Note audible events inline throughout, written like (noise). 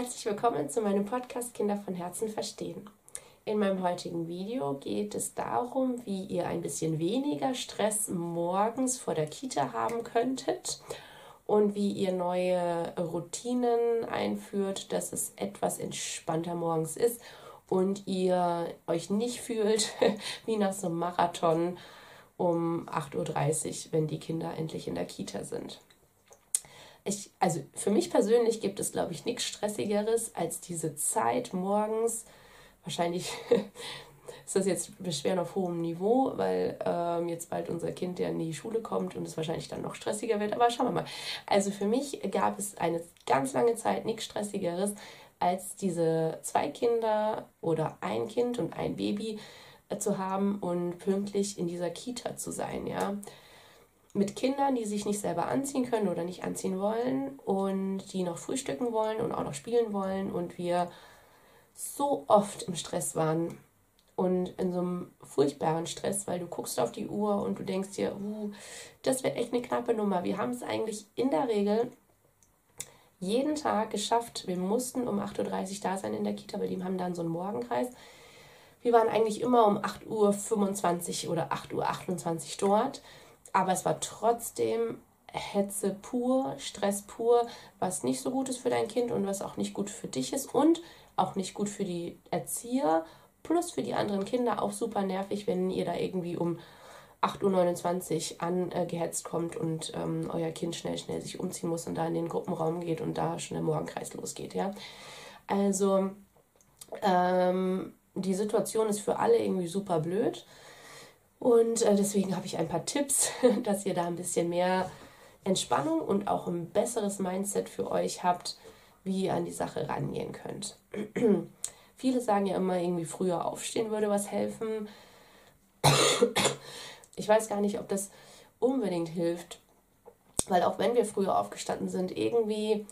Herzlich willkommen zu meinem Podcast Kinder von Herzen verstehen. In meinem heutigen Video geht es darum, wie ihr ein bisschen weniger Stress morgens vor der Kita haben könntet und wie ihr neue Routinen einführt, dass es etwas entspannter morgens ist und ihr euch nicht fühlt (laughs) wie nach so einem Marathon um 8.30 Uhr, wenn die Kinder endlich in der Kita sind. Ich, also für mich persönlich gibt es, glaube ich, nichts Stressigeres als diese Zeit morgens. Wahrscheinlich (laughs) ist das jetzt Beschweren auf hohem Niveau, weil ähm, jetzt bald unser Kind ja in die Schule kommt und es wahrscheinlich dann noch stressiger wird. Aber schauen wir mal. Also für mich gab es eine ganz lange Zeit nichts Stressigeres als diese zwei Kinder oder ein Kind und ein Baby äh, zu haben und pünktlich in dieser Kita zu sein, ja. Mit Kindern, die sich nicht selber anziehen können oder nicht anziehen wollen und die noch frühstücken wollen und auch noch spielen wollen und wir so oft im Stress waren und in so einem furchtbaren Stress, weil du guckst auf die Uhr und du denkst dir, uh, das wird echt eine knappe Nummer. Wir haben es eigentlich in der Regel jeden Tag geschafft. Wir mussten um 8.30 Uhr da sein in der Kita, weil die haben dann so einen Morgenkreis. Wir waren eigentlich immer um 8.25 Uhr oder 8.28 Uhr dort, aber es war trotzdem Hetze pur, Stress pur, was nicht so gut ist für dein Kind und was auch nicht gut für dich ist und auch nicht gut für die Erzieher, plus für die anderen Kinder auch super nervig, wenn ihr da irgendwie um 8.29 Uhr angehetzt kommt und ähm, euer Kind schnell, schnell sich umziehen muss und da in den Gruppenraum geht und da schon der Morgenkreis losgeht. Ja? Also ähm, die Situation ist für alle irgendwie super blöd. Und äh, deswegen habe ich ein paar Tipps, (laughs) dass ihr da ein bisschen mehr Entspannung und auch ein besseres Mindset für euch habt, wie ihr an die Sache rangehen könnt. (clears throat) Viele sagen ja immer, irgendwie früher aufstehen würde was helfen. Ich weiß gar nicht, ob das unbedingt hilft, weil auch wenn wir früher aufgestanden sind, irgendwie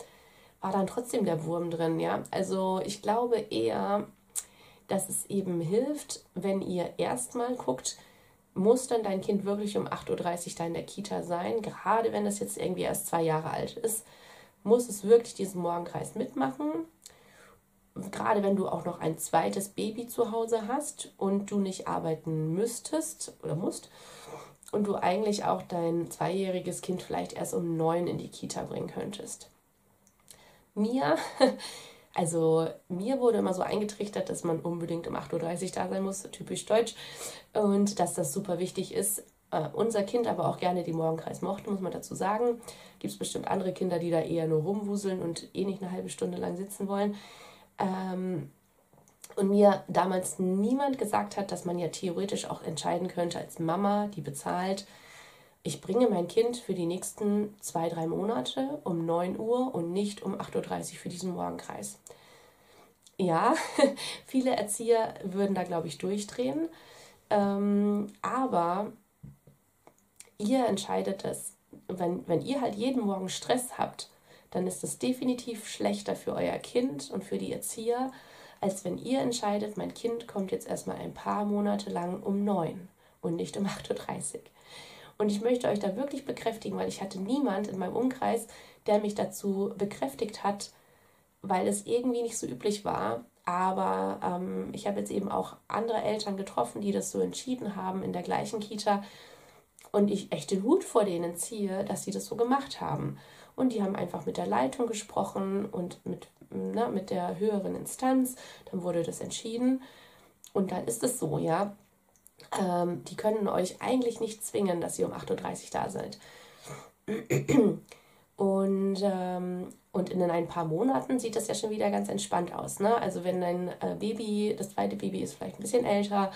war dann trotzdem der Wurm drin, ja. Also ich glaube eher, dass es eben hilft, wenn ihr erstmal guckt, muss dann dein Kind wirklich um 8.30 Uhr da in der Kita sein, gerade wenn das jetzt irgendwie erst zwei Jahre alt ist, muss es wirklich diesen Morgenkreis mitmachen. Gerade wenn du auch noch ein zweites Baby zu Hause hast und du nicht arbeiten müsstest oder musst und du eigentlich auch dein zweijähriges Kind vielleicht erst um neun in die Kita bringen könntest. Mir, (laughs) also mir wurde immer so eingetrichtert, dass man unbedingt um 8.30 Uhr da sein muss, typisch deutsch, und dass das super wichtig ist. Uh, unser Kind aber auch gerne den Morgenkreis mochte, muss man dazu sagen. Gibt es bestimmt andere Kinder, die da eher nur rumwuseln und eh nicht eine halbe Stunde lang sitzen wollen. Ähm, und mir damals niemand gesagt hat, dass man ja theoretisch auch entscheiden könnte als Mama, die bezahlt, ich bringe mein Kind für die nächsten zwei, drei Monate um 9 Uhr und nicht um 8.30 Uhr für diesen Morgenkreis. Ja, (laughs) viele Erzieher würden da, glaube ich, durchdrehen. Ähm, aber ihr entscheidet es. Wenn, wenn ihr halt jeden Morgen Stress habt, dann ist es definitiv schlechter für euer Kind und für die Erzieher, als wenn ihr entscheidet, mein Kind kommt jetzt erstmal ein paar Monate lang um neun und nicht um 8.30 Uhr. Und ich möchte euch da wirklich bekräftigen, weil ich hatte niemand in meinem Umkreis, der mich dazu bekräftigt hat, weil es irgendwie nicht so üblich war. Aber ähm, ich habe jetzt eben auch andere Eltern getroffen, die das so entschieden haben in der gleichen Kita. Und ich echt den Hut vor denen ziehe, dass sie das so gemacht haben. Und die haben einfach mit der Leitung gesprochen und mit, na, mit der höheren Instanz. Dann wurde das entschieden. Und dann ist es so, ja. Ähm, die können euch eigentlich nicht zwingen, dass ihr um 8.30 Uhr da seid. Und, ähm, und in ein paar Monaten sieht das ja schon wieder ganz entspannt aus. Ne? Also wenn dein äh, Baby, das zweite Baby ist vielleicht ein bisschen älter,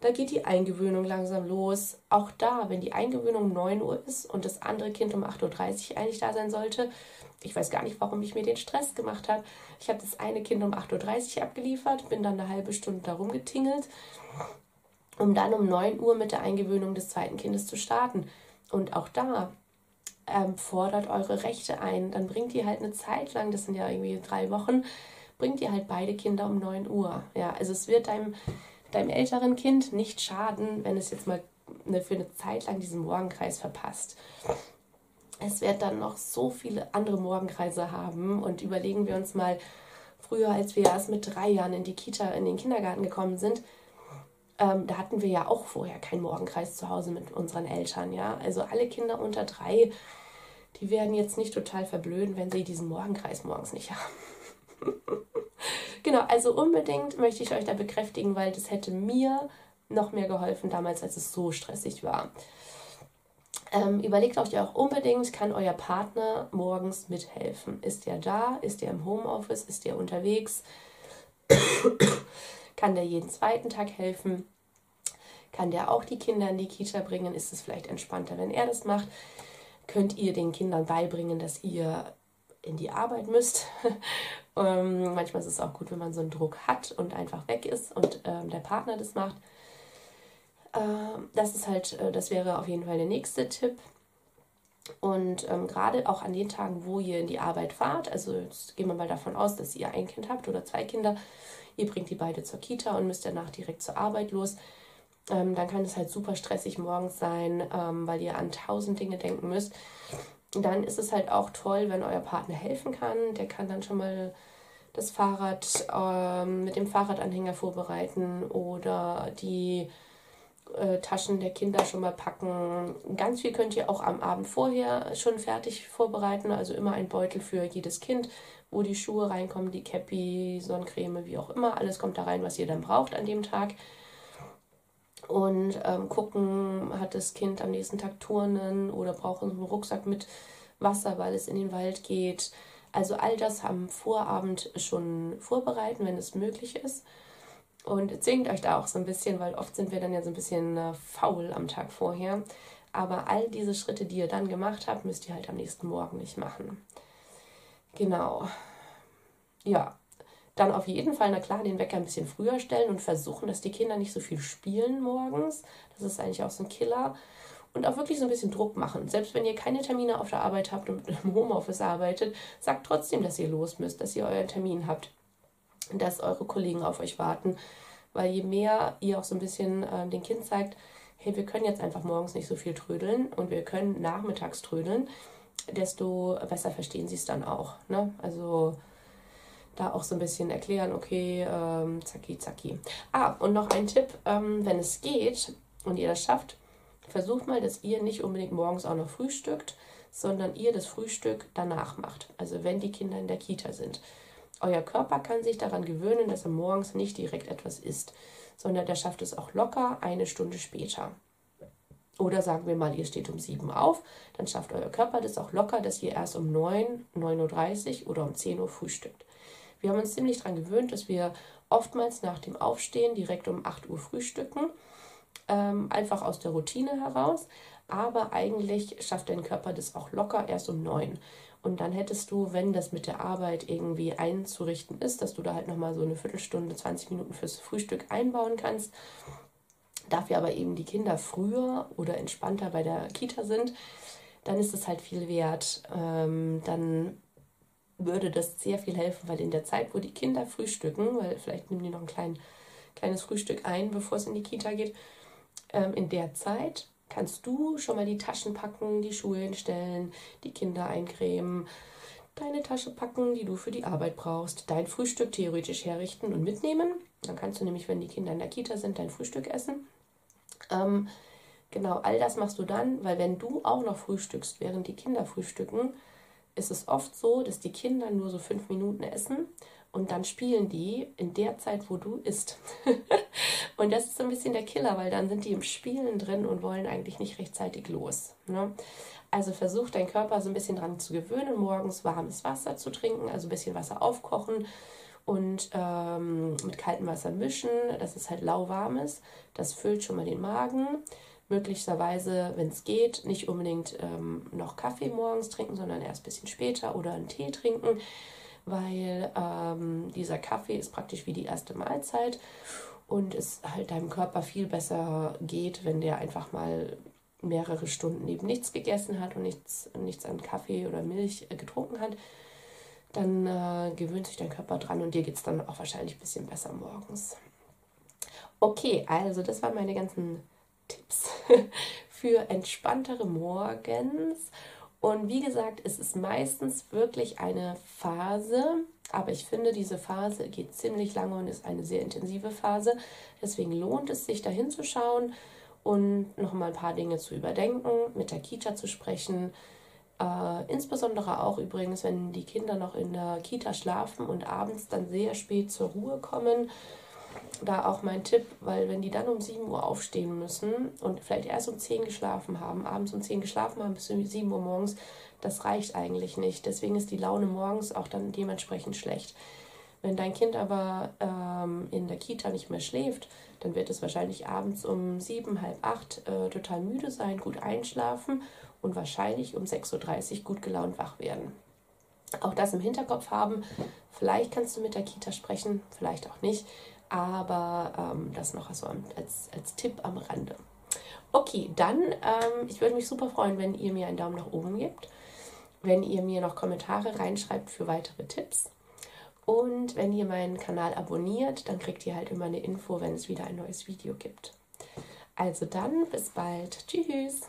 da geht die Eingewöhnung langsam los. Auch da, wenn die Eingewöhnung um 9 Uhr ist und das andere Kind um 8.30 Uhr eigentlich da sein sollte, ich weiß gar nicht, warum ich mir den Stress gemacht habe. Ich habe das eine Kind um 8.30 Uhr abgeliefert, bin dann eine halbe Stunde da rumgetingelt, um dann um 9 Uhr mit der Eingewöhnung des zweiten Kindes zu starten. Und auch da ähm, fordert eure Rechte ein. Dann bringt ihr halt eine Zeit lang, das sind ja irgendwie drei Wochen, bringt ihr halt beide Kinder um 9 Uhr. Ja, also es wird deinem deinem älteren Kind nicht schaden, wenn es jetzt mal eine, für eine Zeit lang diesen Morgenkreis verpasst. Es wird dann noch so viele andere Morgenkreise haben und überlegen wir uns mal, früher, als wir erst mit drei Jahren in die Kita, in den Kindergarten gekommen sind, ähm, da hatten wir ja auch vorher keinen Morgenkreis zu Hause mit unseren Eltern, ja. Also alle Kinder unter drei, die werden jetzt nicht total verblöden, wenn sie diesen Morgenkreis morgens nicht haben. (laughs) genau, also unbedingt möchte ich euch da bekräftigen, weil das hätte mir noch mehr geholfen damals, als es so stressig war. Ähm, überlegt euch auch unbedingt, kann euer Partner morgens mithelfen? Ist er da? Ist er im Homeoffice? Ist er unterwegs? Kann der jeden zweiten Tag helfen? Kann der auch die Kinder in die Kita bringen? Ist es vielleicht entspannter, wenn er das macht? Könnt ihr den Kindern beibringen, dass ihr in die Arbeit müsst? (laughs) ähm, manchmal ist es auch gut, wenn man so einen Druck hat und einfach weg ist und ähm, der Partner das macht. Ähm, das ist halt, äh, das wäre auf jeden Fall der nächste Tipp. Und ähm, gerade auch an den Tagen, wo ihr in die Arbeit fahrt, also jetzt gehen wir mal davon aus, dass ihr ein Kind habt oder zwei Kinder, ihr bringt die beide zur Kita und müsst danach direkt zur Arbeit los, ähm, dann kann es halt super stressig morgens sein, ähm, weil ihr an tausend Dinge denken müsst. Dann ist es halt auch toll, wenn euer Partner helfen kann. Der kann dann schon mal das Fahrrad ähm, mit dem Fahrradanhänger vorbereiten oder die äh, Taschen der Kinder schon mal packen. Ganz viel könnt ihr auch am Abend vorher schon fertig vorbereiten. Also immer ein Beutel für jedes Kind, wo die Schuhe reinkommen, die Cappy, Sonnencreme, wie auch immer. Alles kommt da rein, was ihr dann braucht an dem Tag. Und ähm, gucken, hat das Kind am nächsten Tag Turnen oder braucht einen Rucksack mit Wasser, weil es in den Wald geht. Also all das am Vorabend schon vorbereiten, wenn es möglich ist. Und zwingt euch da auch so ein bisschen, weil oft sind wir dann ja so ein bisschen äh, faul am Tag vorher. Aber all diese Schritte, die ihr dann gemacht habt, müsst ihr halt am nächsten Morgen nicht machen. Genau. Ja, dann auf jeden Fall, na klar, den Wecker ein bisschen früher stellen und versuchen, dass die Kinder nicht so viel spielen morgens. Das ist eigentlich auch so ein Killer. Und auch wirklich so ein bisschen Druck machen. Selbst wenn ihr keine Termine auf der Arbeit habt und (laughs) im Homeoffice arbeitet, sagt trotzdem, dass ihr los müsst, dass ihr euren Termin habt dass eure Kollegen auf euch warten. Weil je mehr ihr auch so ein bisschen äh, dem Kind zeigt, hey, wir können jetzt einfach morgens nicht so viel trödeln und wir können nachmittags trödeln, desto besser verstehen sie es dann auch. Ne? Also da auch so ein bisschen erklären, okay, ähm, zacki, zacki. Ah, und noch ein Tipp, ähm, wenn es geht und ihr das schafft, versucht mal, dass ihr nicht unbedingt morgens auch noch frühstückt, sondern ihr das Frühstück danach macht. Also wenn die Kinder in der Kita sind. Euer Körper kann sich daran gewöhnen, dass er morgens nicht direkt etwas isst, sondern der schafft es auch locker eine Stunde später. Oder sagen wir mal, ihr steht um 7 auf, dann schafft euer Körper das auch locker, dass ihr erst um 9, 9.30 Uhr oder um 10 Uhr frühstückt. Wir haben uns ziemlich daran gewöhnt, dass wir oftmals nach dem Aufstehen direkt um 8 Uhr frühstücken, ähm, einfach aus der Routine heraus. Aber eigentlich schafft dein Körper das auch locker erst um 9. Und dann hättest du, wenn das mit der Arbeit irgendwie einzurichten ist, dass du da halt nochmal so eine Viertelstunde, 20 Minuten fürs Frühstück einbauen kannst. Dafür aber eben die Kinder früher oder entspannter bei der Kita sind, dann ist es halt viel wert. Ähm, dann würde das sehr viel helfen, weil in der Zeit, wo die Kinder frühstücken, weil vielleicht nehmen die noch ein klein, kleines Frühstück ein, bevor es in die Kita geht, ähm, in der Zeit kannst du schon mal die Taschen packen, die Schuhe hinstellen, die Kinder eincremen, deine Tasche packen, die du für die Arbeit brauchst, dein Frühstück theoretisch herrichten und mitnehmen. Dann kannst du nämlich, wenn die Kinder in der Kita sind, dein Frühstück essen. Ähm, genau, all das machst du dann, weil wenn du auch noch frühstückst, während die Kinder frühstücken, ist es oft so, dass die Kinder nur so fünf Minuten essen und dann spielen die in der Zeit, wo du isst. (laughs) und das ist so ein bisschen der Killer, weil dann sind die im Spielen drin und wollen eigentlich nicht rechtzeitig los. Ne? Also versuch dein Körper so ein bisschen dran zu gewöhnen, morgens warmes Wasser zu trinken, also ein bisschen Wasser aufkochen und ähm, mit kaltem Wasser mischen, dass es halt ist. Das füllt schon mal den Magen. Möglicherweise, wenn es geht, nicht unbedingt ähm, noch Kaffee morgens trinken, sondern erst ein bisschen später oder einen Tee trinken weil ähm, dieser Kaffee ist praktisch wie die erste Mahlzeit und es halt deinem Körper viel besser geht, wenn der einfach mal mehrere Stunden eben nichts gegessen hat und nichts, nichts an Kaffee oder Milch äh, getrunken hat, dann äh, gewöhnt sich dein Körper dran und dir geht es dann auch wahrscheinlich ein bisschen besser morgens. Okay, also das waren meine ganzen Tipps (laughs) für entspanntere Morgens. Und wie gesagt, es ist meistens wirklich eine Phase, aber ich finde, diese Phase geht ziemlich lange und ist eine sehr intensive Phase. Deswegen lohnt es sich, da hinzuschauen und noch mal ein paar Dinge zu überdenken, mit der Kita zu sprechen. Äh, insbesondere auch übrigens, wenn die Kinder noch in der Kita schlafen und abends dann sehr spät zur Ruhe kommen. Da auch mein Tipp, weil wenn die dann um 7 Uhr aufstehen müssen und vielleicht erst um 10 geschlafen haben, abends um 10 geschlafen haben bis um 7 Uhr morgens, das reicht eigentlich nicht. Deswegen ist die Laune morgens auch dann dementsprechend schlecht. Wenn dein Kind aber ähm, in der Kita nicht mehr schläft, dann wird es wahrscheinlich abends um sieben, halb acht äh, total müde sein, gut einschlafen und wahrscheinlich um 6.30 Uhr gut gelaunt wach werden. Auch das im Hinterkopf haben. Vielleicht kannst du mit der Kita sprechen, vielleicht auch nicht, aber ähm, das noch so als, als Tipp am Rande. Okay, dann, ähm, ich würde mich super freuen, wenn ihr mir einen Daumen nach oben gebt wenn ihr mir noch Kommentare reinschreibt für weitere Tipps. Und wenn ihr meinen Kanal abonniert, dann kriegt ihr halt immer eine Info, wenn es wieder ein neues Video gibt. Also dann, bis bald. Tschüss.